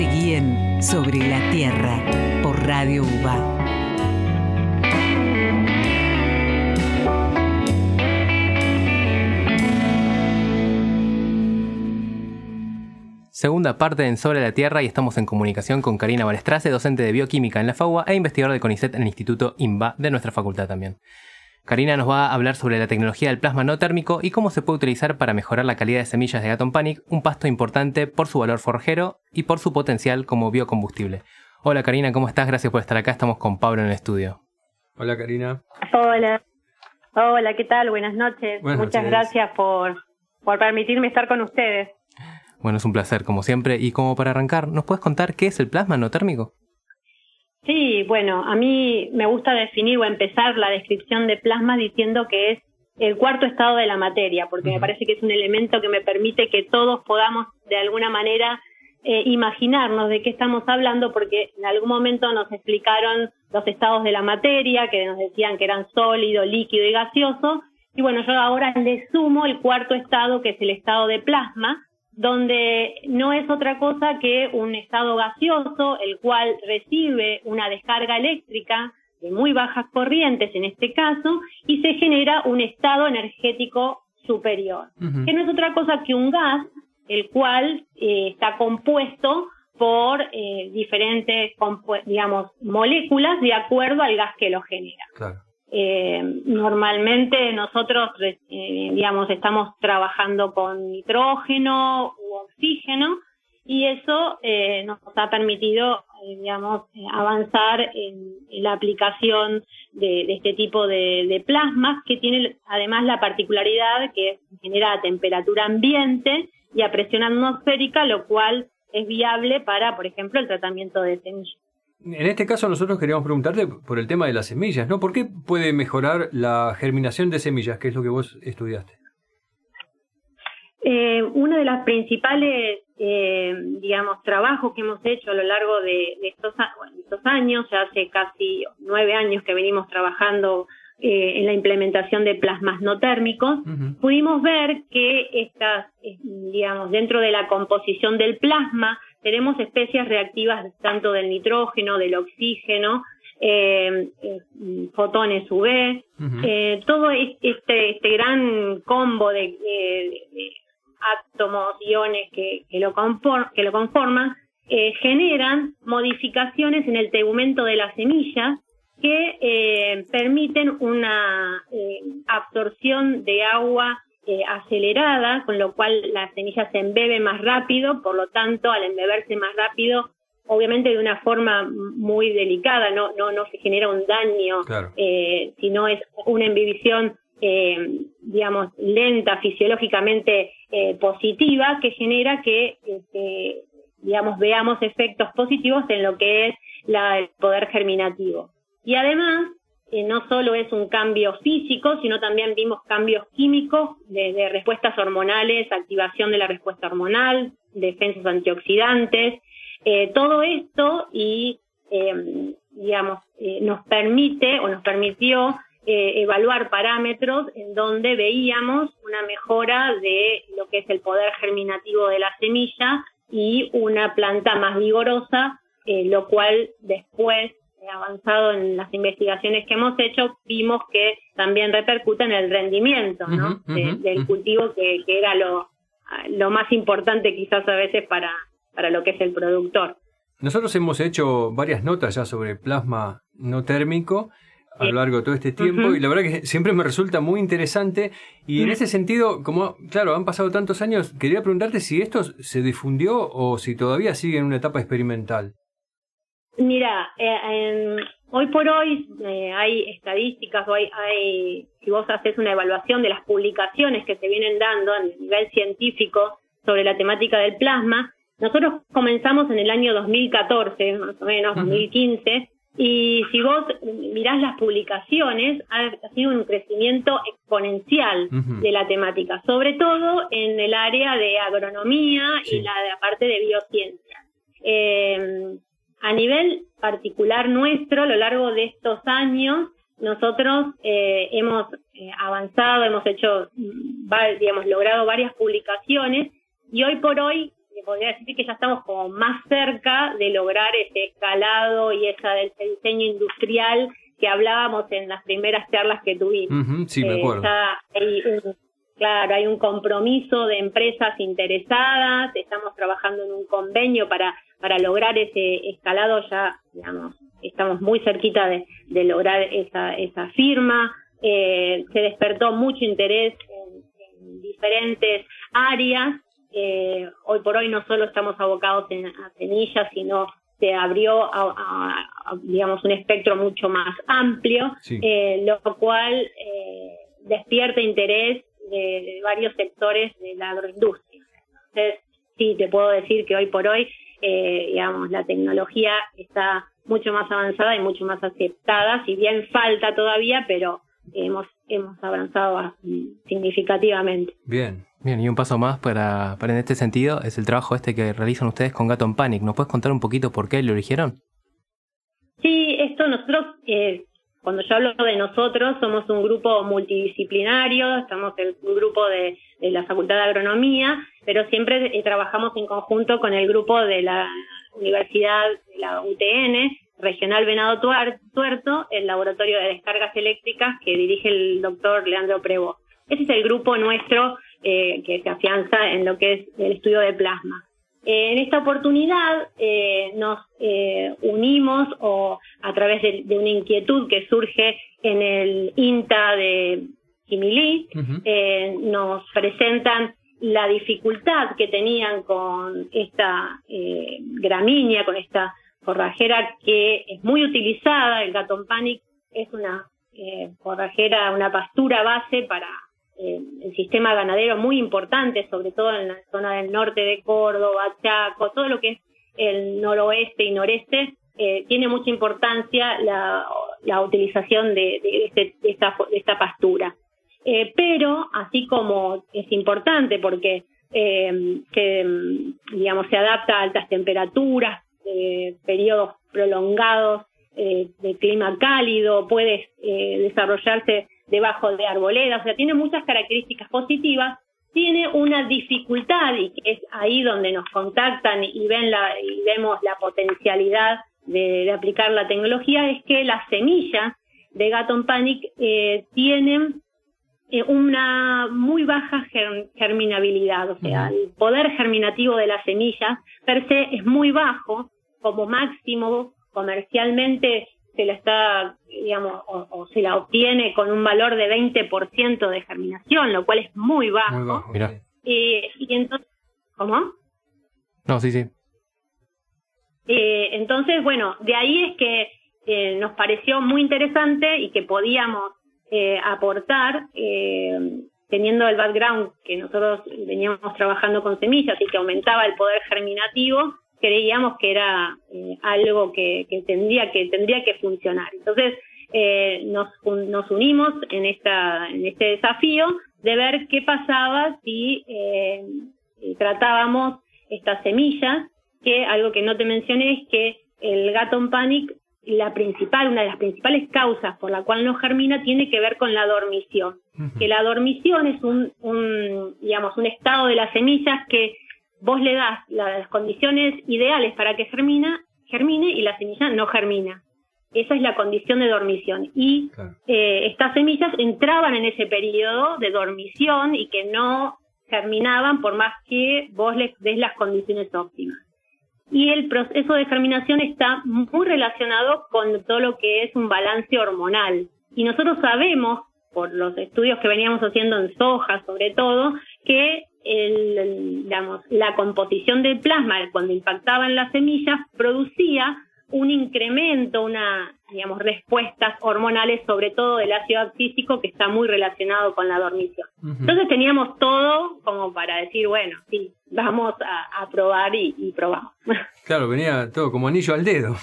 Seguí en Sobre la Tierra por Radio UBA. Segunda parte en Sobre la Tierra y estamos en comunicación con Karina Balestrace, docente de bioquímica en la FAUA e investigador de CONICET en el Instituto INBA de nuestra facultad también. Karina nos va a hablar sobre la tecnología del plasma no térmico y cómo se puede utilizar para mejorar la calidad de semillas de Gaton Panic, un pasto importante por su valor forjero y por su potencial como biocombustible. Hola Karina, ¿cómo estás? Gracias por estar acá. Estamos con Pablo en el estudio. Hola Karina. Hola. Hola, ¿qué tal? Buenas noches. Muchas gracias por, por permitirme estar con ustedes. Bueno, es un placer, como siempre. Y como para arrancar, ¿nos puedes contar qué es el plasma no térmico? Sí, bueno, a mí me gusta definir o empezar la descripción de plasma diciendo que es el cuarto estado de la materia, porque me parece que es un elemento que me permite que todos podamos de alguna manera eh, imaginarnos de qué estamos hablando, porque en algún momento nos explicaron los estados de la materia, que nos decían que eran sólido, líquido y gaseoso, y bueno, yo ahora le sumo el cuarto estado, que es el estado de plasma, donde no es otra cosa que un estado gaseoso, el cual recibe una descarga eléctrica de muy bajas corrientes en este caso, y se genera un estado energético superior, que no es otra cosa que un gas, el cual eh, está compuesto por eh, diferentes, digamos, moléculas de acuerdo al gas que lo genera. Claro. Eh, normalmente nosotros, eh, digamos, estamos trabajando con nitrógeno u oxígeno y eso eh, nos ha permitido, eh, digamos, avanzar en, la aplicación de, este tipo de, de, plasmas que tiene además la particularidad que genera a temperatura ambiente y a presión atmosférica, lo cual es viable para, por ejemplo, el tratamiento de semillas. En este caso nosotros queríamos preguntarte por el tema de las semillas, ¿no? ¿Por qué puede mejorar la germinación de semillas, que es lo que vos estudiaste? Eh, uno de los principales, eh, digamos, trabajos que hemos hecho a lo largo de, estos, años, ya hace casi nueve años que venimos trabajando eh, en la implementación de plasmas no térmicos, pudimos ver que estas, digamos, dentro de la composición del plasma, tenemos especies reactivas tanto del nitrógeno, del oxígeno, eh, eh fotones UV, eh, todo este, este gran combo de, átomos, iones que, que, lo, que lo conforman, eh, generan modificaciones en el tegumento de las semillas que permiten una absorción de agua eh, acelerada, con lo cual la semilla se embebe más rápido, por lo tanto, al embeberse más rápido, obviamente de una forma muy delicada, no, no, no se genera un daño, eh, sino es una embibición, eh, digamos, lenta, fisiológicamente eh, positiva, que genera que, este, digamos, veamos efectos positivos en lo que es la, el poder germinativo. Y además, eh, no solo es un cambio físico, sino también vimos cambios químicos de, respuestas hormonales, activación de la respuesta hormonal, defensas antioxidantes, eh, todo esto y, eh, digamos, nos permite o nos permitió evaluar parámetros en donde veíamos una mejora de lo que es el poder germinativo de la semilla y una planta más vigorosa, lo cual después avanzado en las investigaciones que hemos hecho, vimos que también repercute en el rendimiento ¿no? del cultivo, que, que era lo, lo más importante quizás a veces para, para lo que es el productor. Nosotros hemos hecho varias notas ya sobre plasma no térmico a lo largo de todo este tiempo y la verdad que siempre me resulta muy interesante y en ese sentido, como claro, han pasado tantos años, quería preguntarte si esto se difundió o si todavía sigue en una etapa experimental. Mira, eh, hoy por hoy eh, hay estadísticas, o hay, si vos haces una evaluación de las publicaciones que se vienen dando a nivel científico sobre la temática del plasma, nosotros comenzamos en el año 2014, más o menos, 2015, y si vos mirás las publicaciones, ha, sido un crecimiento exponencial de la temática, sobre todo en el área de agronomía y la, de la parte de biociencia. Eh, a nivel particular nuestro, a lo largo de estos años, nosotros eh, hemos eh, avanzado, hemos hecho, mm, digamos, logrado varias publicaciones y hoy por hoy podría decir que ya estamos como más cerca de lograr ese escalado y esa del diseño industrial que hablábamos en las primeras charlas que tuvimos. sí, me eh, acuerdo. hay un, claro, hay un compromiso de empresas interesadas, estamos trabajando en un convenio para, para lograr ese escalado ya, digamos, estamos muy cerquita de, de lograr esa, esa firma. Eh, se despertó mucho interés en, diferentes áreas. Eh, hoy por hoy no solo estamos abocados en, a semillas, sino se abrió a, digamos un espectro mucho más amplio, eh, lo cual eh, despierta interés de, varios sectores de la agroindustria. Entonces, sí, te puedo decir que hoy por hoy, eh, digamos, la tecnología está mucho más avanzada y mucho más aceptada, si bien falta todavía, pero hemos hemos avanzado significativamente. Bien. Bien, y un paso más para, para en este sentido es el trabajo este que realizan ustedes con Gato Panic. ¿Nos puedes contar un poquito por qué lo eligieron? Sí, esto nosotros, eh, cuando yo hablo de nosotros, somos un grupo multidisciplinario, estamos un grupo de, de la Facultad de Agronomía, pero siempre eh, trabajamos en conjunto con el grupo de la Universidad de la UTN, Regional Venado Tuerto, el laboratorio de descargas eléctricas que dirige el doctor Leandro Prevo. Ese es el grupo nuestro eh, que se afianza en lo que es el estudio de plasma. Eh, en esta oportunidad eh, nos unimos o a través de, una inquietud que surge en el INTA de Kimilí, nos presentan la dificultad que tenían con esta gramínea, con esta forrajera que es muy utilizada, el Gaton Panic es una forrajera, una pastura base para eh, el sistema ganadero muy importante, sobre todo en la zona del norte de Córdoba, Chaco, todo lo que es el noroeste y noreste, eh, tiene mucha importancia la, utilización este, esta, de, esta, pastura. Eh, pero, así como es importante porque eh, que, digamos, se adapta a altas temperaturas, periodos prolongados de clima cálido, puede desarrollarse debajo de arboledas, o sea, tiene muchas características positivas, tiene una dificultad y que es ahí donde nos contactan y ven la y vemos la potencialidad de, aplicar la tecnología es que las semillas de Gaton Panic eh, tienen eh, una muy baja germinabilidad, o sea, el poder germinativo de las semillas per se es muy bajo, como máximo comercialmente se la está, digamos, o, se la obtiene con un valor de 20% de germinación, lo cual es muy bajo. Muy bajo, mira. y entonces, ¿cómo? No, sí, sí. Eh, entonces, bueno, de ahí es que eh, nos pareció muy interesante y que podíamos eh, aportar, teniendo el background que nosotros veníamos trabajando con semillas y que aumentaba el poder germinativo, creíamos que era eh, algo que, que, tendría que tendría que funcionar. Entonces eh, nos, nos unimos en esta en este desafío de ver qué pasaba si eh, tratábamos estas semillas, que algo que no te mencioné es que el Gaton Panic la principal, una de las principales causas por la cual no germina tiene que ver con la dormición. Que la dormición es un, un, digamos, un estado de las semillas que vos le das las condiciones ideales para que germina, germine y la semilla no germina. Esa es la condición de dormición. Y eh, estas semillas entraban en ese periodo de dormición y que no germinaban por más que vos les des las condiciones óptimas. Y el proceso de germinación está muy relacionado con todo lo que es un balance hormonal. Y nosotros sabemos, por los estudios que veníamos haciendo en soja sobre todo, que el, digamos, la composición del plasma cuando impactaba en las semillas producía un incremento, una, digamos, respuestas hormonales, sobre todo del ácido abscísico, que está muy relacionado con la dormición. Entonces teníamos todo como para decir, bueno, sí, vamos a, probar y, y probamos. Claro, venía todo como anillo al dedo.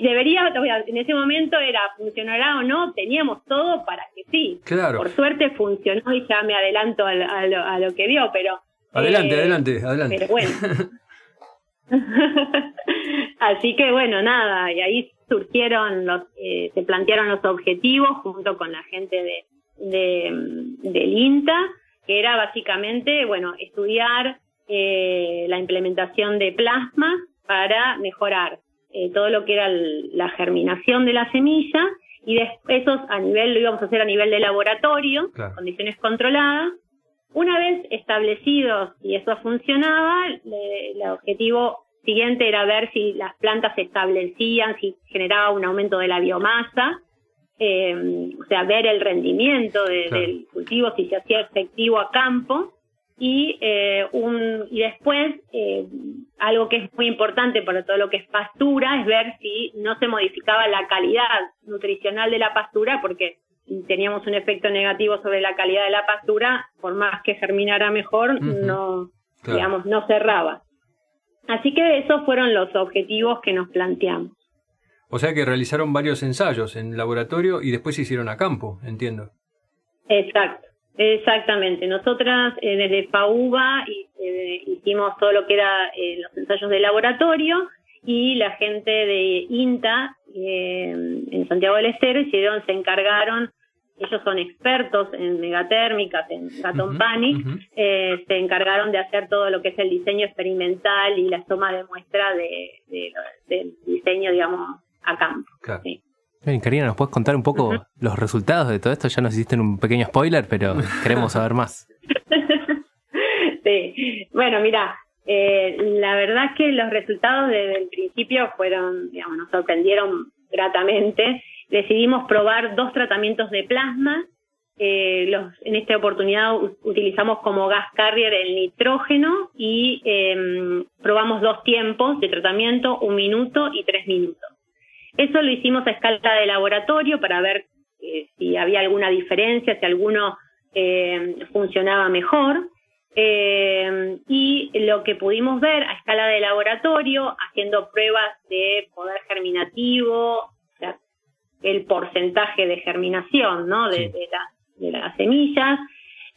Debería, en ese momento era funcionará o no, teníamos todo para que sí. Claro. Por suerte funcionó y ya me adelanto a, lo, que vio, pero... Adelante, eh, adelante, adelante. Pero bueno. Así que bueno, nada, y ahí surgieron los, eh, se plantearon los objetivos junto con la gente de, de del INTA, que era básicamente, bueno, estudiar eh, la implementación de plasma para mejorar eh, todo lo que era la germinación de la semilla y después eso a nivel lo íbamos a hacer a nivel de laboratorio, condiciones controladas. Una vez establecidos y eso funcionaba, el objetivo siguiente era ver si las plantas se establecían, si generaba un aumento de la biomasa, eh, o sea, ver el rendimiento del cultivo, si se hacía efectivo a campo. Y, eh, un, y después, eh, algo que es muy importante para todo lo que es pastura es ver si no se modificaba la calidad nutricional de la pastura, porque teníamos un efecto negativo sobre la calidad de la pastura, por más que germinara mejor, no, digamos, no cerraba. Así que esos fueron los objetivos que nos planteamos. O sea que realizaron varios ensayos en laboratorio y después se hicieron a campo, entiendo. Exacto, exactamente. Nosotras eh, desde FAUBA eh, hicimos todo lo que era eh, los ensayos de laboratorio y la gente de INTA en Santiago del Estero hicieron, se encargaron ellos son expertos en megatérmicas, en Gatton Panic, eh, se encargaron de hacer todo lo que es el diseño experimental y la toma de muestra de, del diseño, digamos, a campo. Claro. Karina, ¿nos puedes contar un poco los resultados de todo esto? Ya nos hiciste un pequeño spoiler, pero queremos saber más. sí, bueno, mira, eh, la verdad es que los resultados desde el principio fueron, digamos, nos sorprendieron gratamente decidimos probar dos tratamientos de plasma. Eh, los, en esta oportunidad utilizamos como gas carrier el nitrógeno y em, probamos dos tiempos de tratamiento, un minuto y tres minutos. Eso lo hicimos a escala de laboratorio para ver eh, si había alguna diferencia, si alguno em, funcionaba mejor. Em, y lo que pudimos ver a escala de laboratorio, haciendo pruebas de poder germinativo, el porcentaje de germinación ¿no? de, de, las semillas,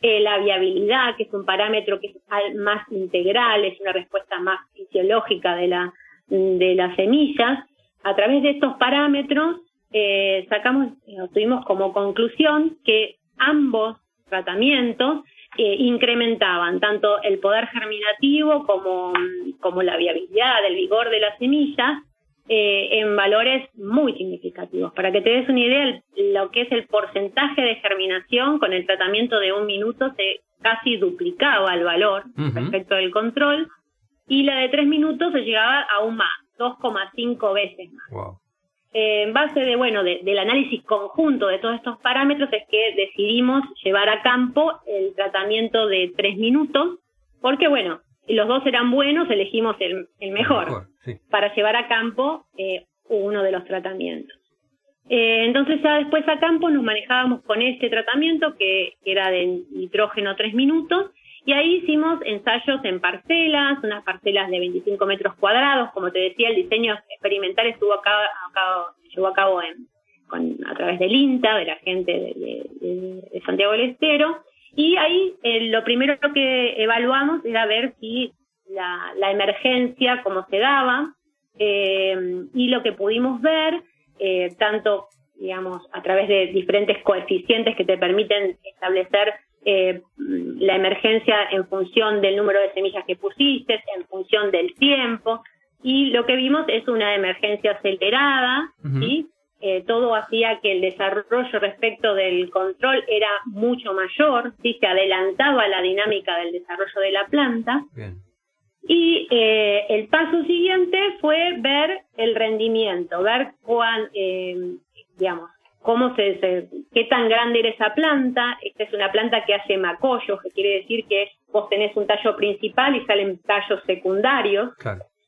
eh, la viabilidad, que es un parámetro que es más integral, es una respuesta más fisiológica de, la, de las semillas. A través de estos parámetros eh, sacamos, tuvimos como conclusión que ambos tratamientos eh, incrementaban tanto el poder germinativo como, como la viabilidad, el vigor de las semillas, eh, en valores muy significativos. Para que te des una idea, lo que es el porcentaje de germinación con el tratamiento de un minuto se casi duplicaba el valor respecto del control y la de tres minutos se llegaba aún más, 2,5 veces más. Eh, en base de bueno del análisis conjunto de todos estos parámetros es que decidimos llevar a campo el tratamiento de tres minutos porque bueno los dos eran buenos, elegimos el, mejor, para llevar a campo eh, uno de los tratamientos. Eh, entonces ya después a campo nos manejábamos con este tratamiento que, era de nitrógeno 3 minutos y ahí hicimos ensayos en parcelas, unas parcelas de 25 metros cuadrados, como te decía, el diseño experimental estuvo a cabo, llevó a cabo en, a través del INTA, de la gente de Santiago del Estero, y ahí eh, lo primero que evaluamos era ver si la, la emergencia, cómo se daba, eh, y lo que pudimos ver, eh, tanto, digamos, a través de diferentes coeficientes que te permiten establecer eh, la emergencia en función del número de semillas que pusiste, en función del tiempo, y lo que vimos es una emergencia acelerada, ¿sí? Eh, todo hacía que el desarrollo respecto del control era mucho mayor, ¿sí? se adelantaba la dinámica del desarrollo de la planta. Y eh, el paso siguiente fue ver el rendimiento, ver cuán, eh, digamos, cómo se, qué tan grande era esa planta. Esta es una planta que hace macollos, que quiere decir que vos tenés un tallo principal y salen tallos secundarios.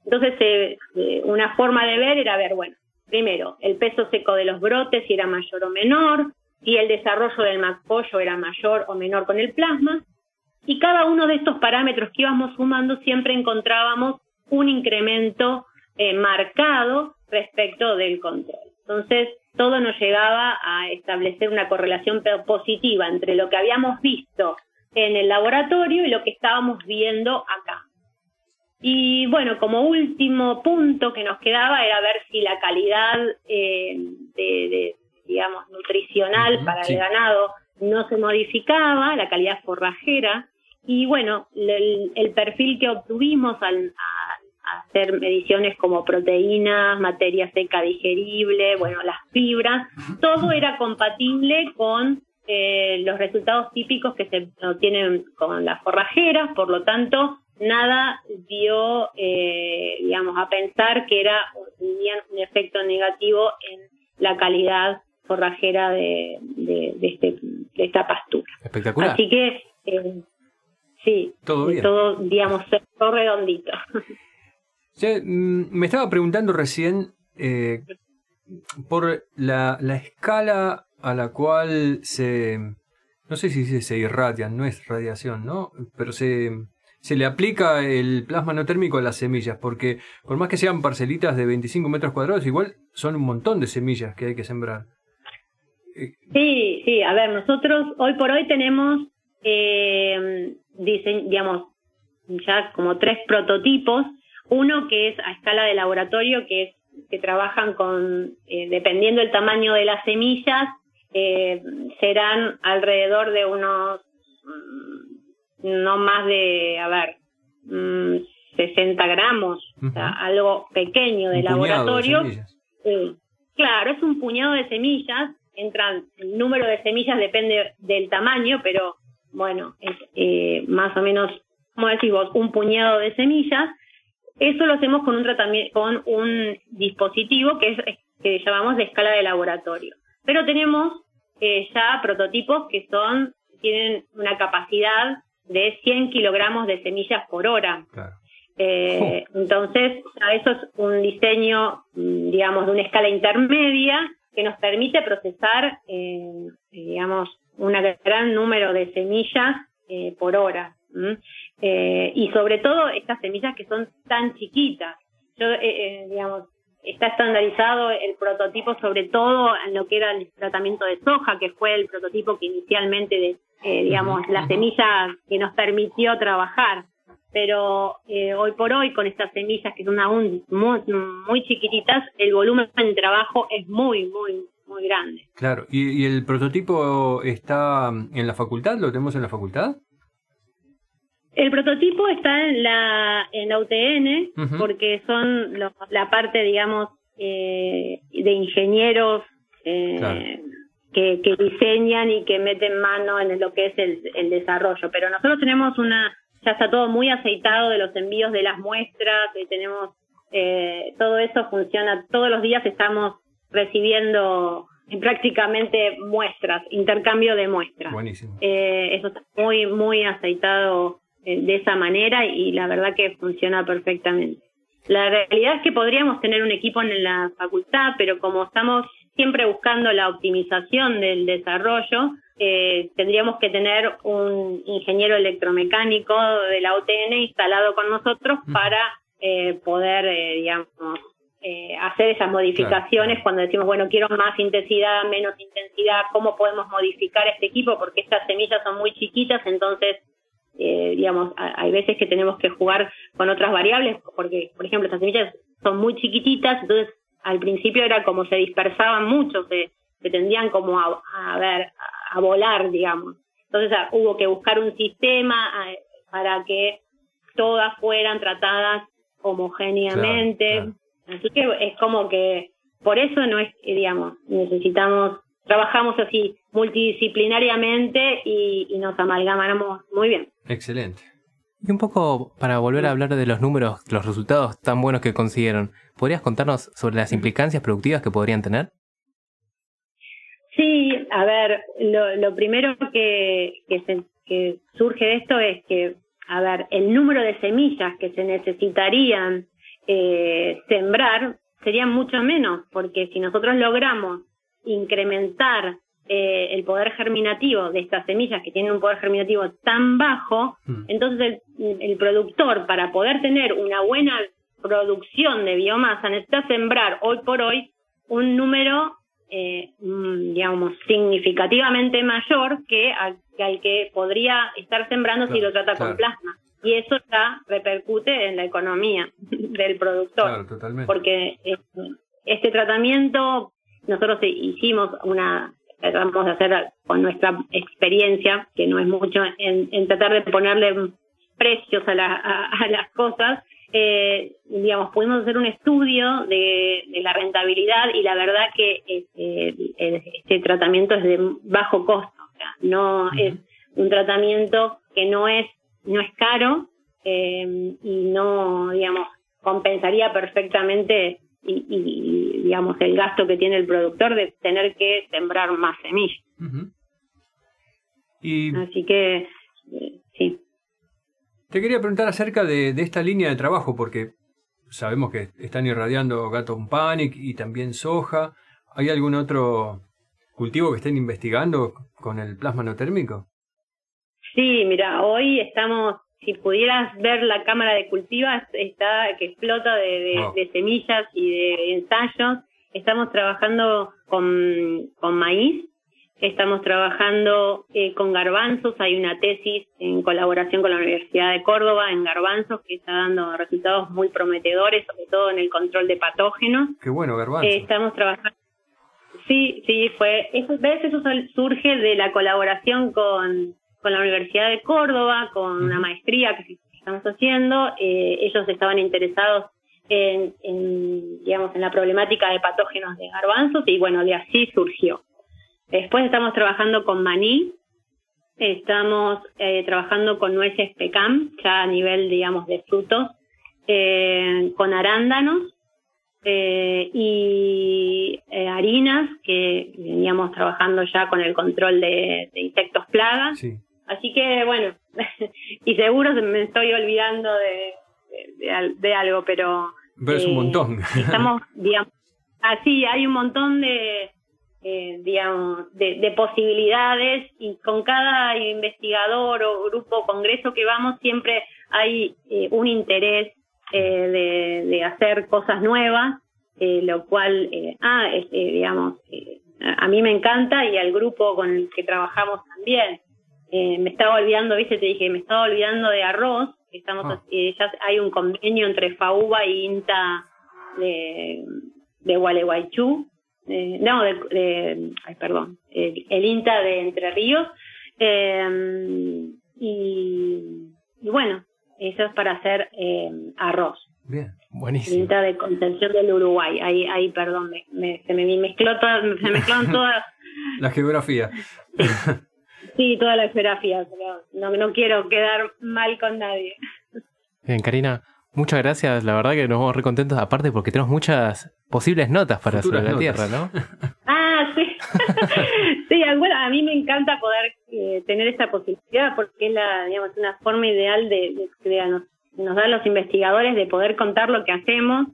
Entonces, una forma de ver era ver, bueno, primero, el peso seco de los brotes, si era mayor o menor, si el desarrollo del macpollo era mayor o menor con el plasma, y cada uno de estos parámetros que íbamos sumando siempre encontrábamos un incremento eh, marcado respecto del control. Entonces, todo nos llegaba a establecer una correlación positiva entre lo que habíamos visto en el laboratorio y lo que estábamos viendo acá. Y bueno, como último punto que nos quedaba era ver si la calidad eh, de, digamos, nutricional para el ganado no se modificaba, la calidad forrajera, y bueno, el, perfil que obtuvimos al hacer mediciones como proteínas, materia seca digerible, bueno, las fibras, todo era compatible con eh, los resultados típicos que se obtienen con las forrajeras, por lo tanto, nada dio, eh, digamos, a pensar que era un efecto negativo en la calidad forrajera de, de, este, de esta pastura. Espectacular. Así que, eh, sí, todo, todo, digamos, todo redondito. Mm, me estaba preguntando recién eh, por la, la, escala a la cual se... No sé si se irradian, no es radiación, ¿no? Pero se, se le aplica el plasma no térmico a las semillas, porque por más que sean parcelitas de 25 metros cuadrados, igual son un montón de semillas que hay que sembrar. Eh, sí, sí, a ver, nosotros hoy por hoy tenemos, eh, digamos, ya como tres prototipos uno que es a escala de laboratorio, que es que trabajan con, eh, dependiendo del tamaño de las semillas, eh, serán alrededor de unos, mm, no más de, a ver, 60 mm, gramos, o sea, algo pequeño de laboratorio. claro, es un puñado de semillas, entran, el número de semillas depende del tamaño, pero bueno, es eh, más o menos, como decís vos, un puñado de semillas eso lo hacemos con un tratamiento, con un dispositivo que es que llamamos de escala de laboratorio. Pero tenemos eh, ya prototipos que son tienen una capacidad de 100 kilogramos de semillas por hora. Eh, entonces, eso es un diseño, mm, digamos, de una escala intermedia que nos permite procesar, eh, digamos, un gran número de semillas por hora. Eh, y sobre todo estas semillas que son tan chiquitas. Yo, eh, eh, digamos, está estandarizado el prototipo sobre todo en lo que era el tratamiento de soja, que fue el prototipo que inicialmente, de, digamos, la semilla que nos permitió trabajar. Pero hoy por hoy, con estas semillas que son aún muy, muy chiquititas, el volumen de trabajo es muy, muy, muy grande. Claro, ¿Y, ¿y el prototipo está en la facultad? ¿Lo tenemos en la facultad? El prototipo está en la, en la UTN, porque son la parte, digamos, eh, de ingenieros eh, que, que, diseñan y que meten mano en lo que es el, el desarrollo. Pero nosotros tenemos una, ya está todo muy aceitado de los envíos de las muestras, y tenemos, eh, todo eso funciona, todos los días estamos recibiendo prácticamente muestras, intercambio de muestras. Buenísimo. Eh, eso está muy, muy aceitado eh, de esa manera y la verdad que funciona perfectamente. La realidad es que podríamos tener un equipo en la facultad, pero como estamos siempre buscando la optimización del desarrollo, eh, tendríamos que tener un ingeniero electromecánico de la UTN instalado con nosotros para eh, poder, eh, digamos, eh, hacer esas modificaciones cuando decimos, bueno, quiero más intensidad, menos intensidad, cómo podemos modificar este equipo, porque estas semillas son muy chiquitas, entonces eh, digamos, hay veces que tenemos que jugar con otras variables, porque, por ejemplo, estas semillas son muy chiquititas, entonces al principio era como se dispersaban mucho, se, se tendían como a, a, ver, a volar, digamos. Entonces ah, hubo que buscar un sistema ah, para que todas fueran tratadas homogéneamente. Así que es como que por eso no es, digamos, necesitamos trabajamos así multidisciplinariamente y, nos amalgamamos muy bien. Excelente. Y un poco para volver a hablar de los números, los resultados tan buenos que consiguieron, ¿podrías contarnos sobre las implicancias productivas que podrían tener? Sí, a ver, lo, primero que, que, surge de esto es que, a ver, el número de semillas que se necesitarían eh, sembrar serían mucho menos, porque si nosotros logramos incrementar eh, el poder germinativo de estas semillas que tienen un poder germinativo tan bajo, mm. entonces el, productor para poder tener una buena producción de biomasa necesita sembrar hoy por hoy un número, eh, mm, digamos, significativamente mayor que al, que podría estar sembrando si lo trata con plasma. Y eso ya repercute en la economía del productor. Porque este tratamiento nosotros hicimos una tratamos de hacer con nuestra experiencia, que no es mucho, en, tratar de ponerle precios a, las cosas, eh, digamos, pudimos hacer un estudio de, la rentabilidad y la verdad que este, este tratamiento es de bajo costo, o sea, no es un tratamiento que no es no es caro eh, y no, digamos, compensaría perfectamente y, digamos el gasto que tiene el productor de tener que sembrar más semillas. y Así que eh, sí. Te quería preguntar acerca de, esta línea de trabajo, porque sabemos que están irradiando gato panic y también soja. ¿Hay algún otro cultivo que estén investigando con el plasma no térmico? Sí, mira, hoy estamos si pudieras ver la cámara de cultivas está que explota de, semillas y de ensayos. Estamos trabajando con, maíz, estamos trabajando eh, con garbanzos. Hay una tesis en colaboración con la Universidad de Córdoba en garbanzos que está dando resultados muy prometedores, sobre todo en el control de patógenos. Qué bueno, garbanzos. Eh, estamos trabajando. Sí, sí, fue. Eso, ¿Ves? Eso surge de la colaboración con con la Universidad de Córdoba, con una maestría que estamos haciendo. Eh, ellos estaban interesados en, digamos, en la problemática de patógenos de garbanzos y bueno, de así surgió. Después estamos trabajando con maní, estamos eh, trabajando con nueces pecam, ya a nivel, digamos, de frutos, eh, con arándanos y harinas, que veníamos trabajando ya con el control de, insectos plagas. Sí. Así que bueno, y seguro me estoy olvidando de, de, algo, pero... Pero es un eh, montón. Estamos, digamos, así, hay un montón de, eh, digamos, de, posibilidades y con cada investigador o grupo o congreso que vamos siempre hay eh, un interés de, de, hacer cosas nuevas, lo cual, ah, digamos, a mí me encanta y al grupo con el que trabajamos también. Eh, me estaba olvidando, viste, te dije, me estaba olvidando de arroz. Estamos, ah. eh, ya hay un convenio entre FAUBA y INTA de, de Gualeguaychú. Eh, no, de, ay, perdón, el, INTA de Entre Ríos. Y, y, bueno, eso es para hacer arroz. Bien, buenísimo. INTA de Contención del Uruguay. Ahí, ahí perdón, me, se me mezcló se mezclaron todas. La geografía. Sí, toda la geografía, pero no, no quiero quedar mal con nadie. Bien, Karina, muchas gracias. La verdad que nos vamos re contentos, aparte porque tenemos muchas posibles notas para sobre la Tierra, ¿no? ah, sí. sí, bueno, a mí me encanta poder eh, tener esta posibilidad porque es la, digamos, una forma ideal de, de, nos, nos dan los investigadores de poder contar lo que hacemos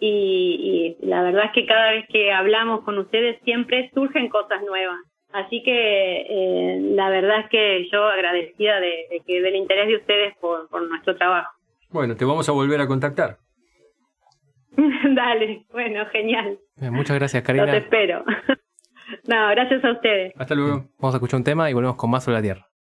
y, y la verdad es que cada vez que hablamos con ustedes siempre surgen cosas nuevas. Así que eh, la verdad es que yo agradecida de, que del interés de ustedes por, nuestro trabajo. Bueno, te vamos a volver a contactar. Dale, bueno, genial. muchas gracias, Karina. Los espero. no, gracias a ustedes. Hasta luego. Vamos a escuchar un tema y volvemos con más sobre la Tierra.